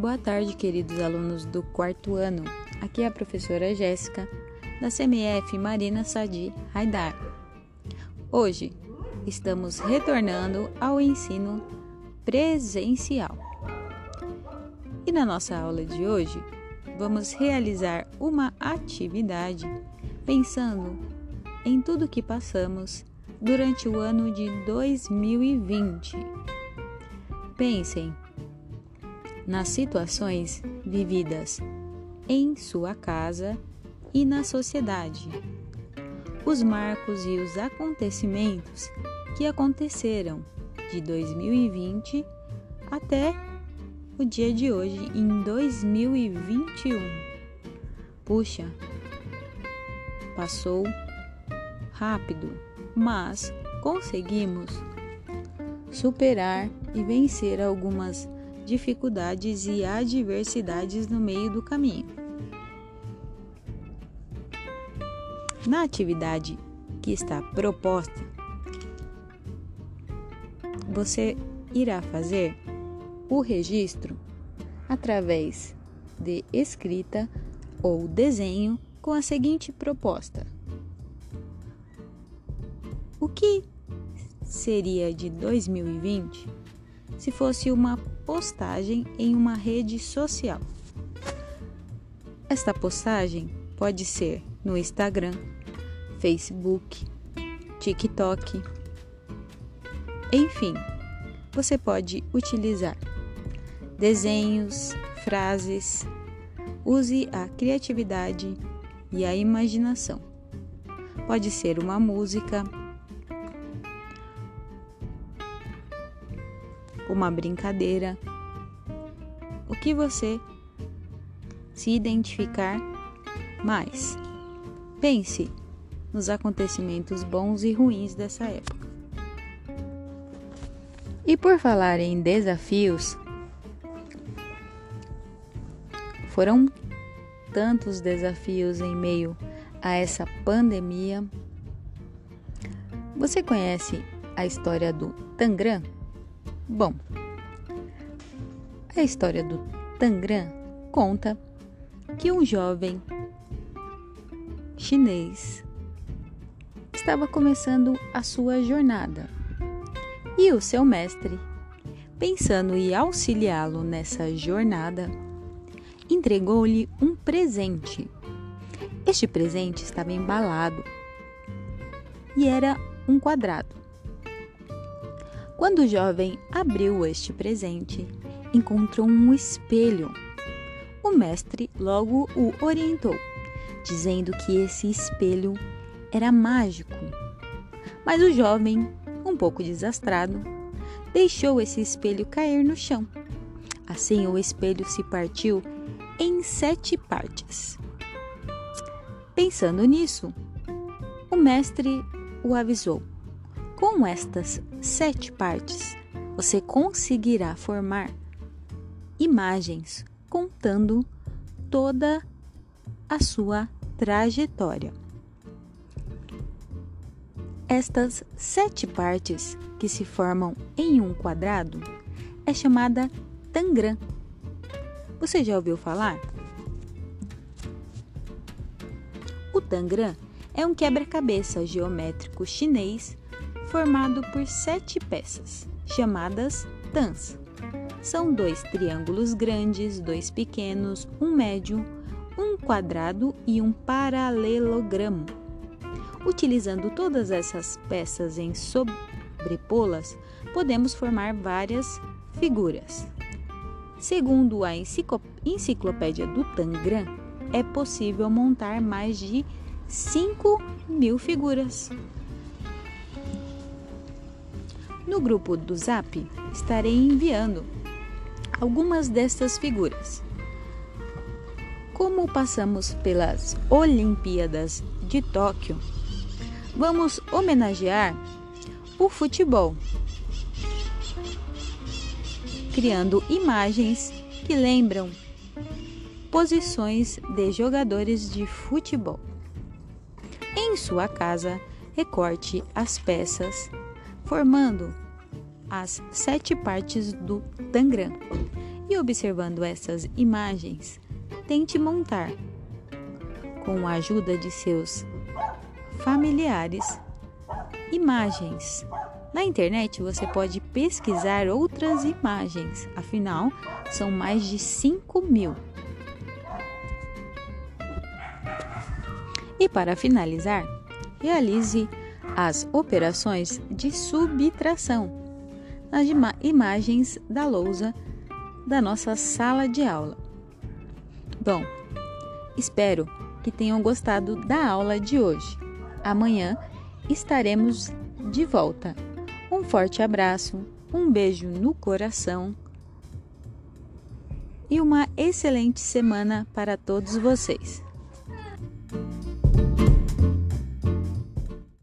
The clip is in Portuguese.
Boa tarde, queridos alunos do quarto ano. Aqui é a professora Jéssica, da CMF Marina Sadi Haidar. Hoje estamos retornando ao ensino presencial. E na nossa aula de hoje, vamos realizar uma atividade pensando em tudo que passamos durante o ano de 2020. Pensem nas situações vividas em sua casa e na sociedade, os marcos e os acontecimentos que aconteceram de 2020 até o dia de hoje, em 2021. Puxa, passou rápido, mas conseguimos superar e vencer algumas dificuldades e adversidades no meio do caminho. Na atividade que está proposta, você irá fazer o registro através de escrita ou desenho com a seguinte proposta: O que seria de 2020 se fosse uma postagem em uma rede social. Esta postagem pode ser no Instagram, Facebook, TikTok. Enfim, você pode utilizar desenhos, frases. Use a criatividade e a imaginação. Pode ser uma música, uma brincadeira, o que você se identificar mais. Pense nos acontecimentos bons e ruins dessa época. E por falar em desafios, foram tantos desafios em meio a essa pandemia. Você conhece a história do Tangram? Bom, a história do Tangram conta que um jovem chinês estava começando a sua jornada e o seu mestre, pensando em auxiliá-lo nessa jornada, entregou-lhe um presente. Este presente estava embalado e era um quadrado. Quando o jovem abriu este presente, encontrou um espelho. O mestre logo o orientou, dizendo que esse espelho era mágico. Mas o jovem, um pouco desastrado, deixou esse espelho cair no chão. Assim, o espelho se partiu em sete partes. Pensando nisso, o mestre o avisou com estas sete partes, você conseguirá formar imagens contando toda a sua trajetória. Estas sete partes que se formam em um quadrado é chamada tangram. Você já ouviu falar? O tangram é um quebra-cabeça geométrico chinês formado por sete peças, chamadas tans. São dois triângulos grandes, dois pequenos, um médio, um quadrado e um paralelogramo. Utilizando todas essas peças em sobrepô-las, podemos formar várias figuras. Segundo a Enciclopédia do Tangram, é possível montar mais de 5 mil figuras. No grupo do Zap, estarei enviando algumas destas figuras. Como passamos pelas Olimpíadas de Tóquio, vamos homenagear o futebol, criando imagens que lembram posições de jogadores de futebol. Em sua casa, recorte as peças formando as sete partes do tangram E observando essas imagens, tente montar, com a ajuda de seus familiares, imagens. Na internet você pode pesquisar outras imagens, afinal, são mais de 5 mil. E para finalizar, realize as operações de subtração nas ima imagens da lousa da nossa sala de aula. Bom, espero que tenham gostado da aula de hoje. Amanhã estaremos de volta. Um forte abraço, um beijo no coração e uma excelente semana para todos vocês.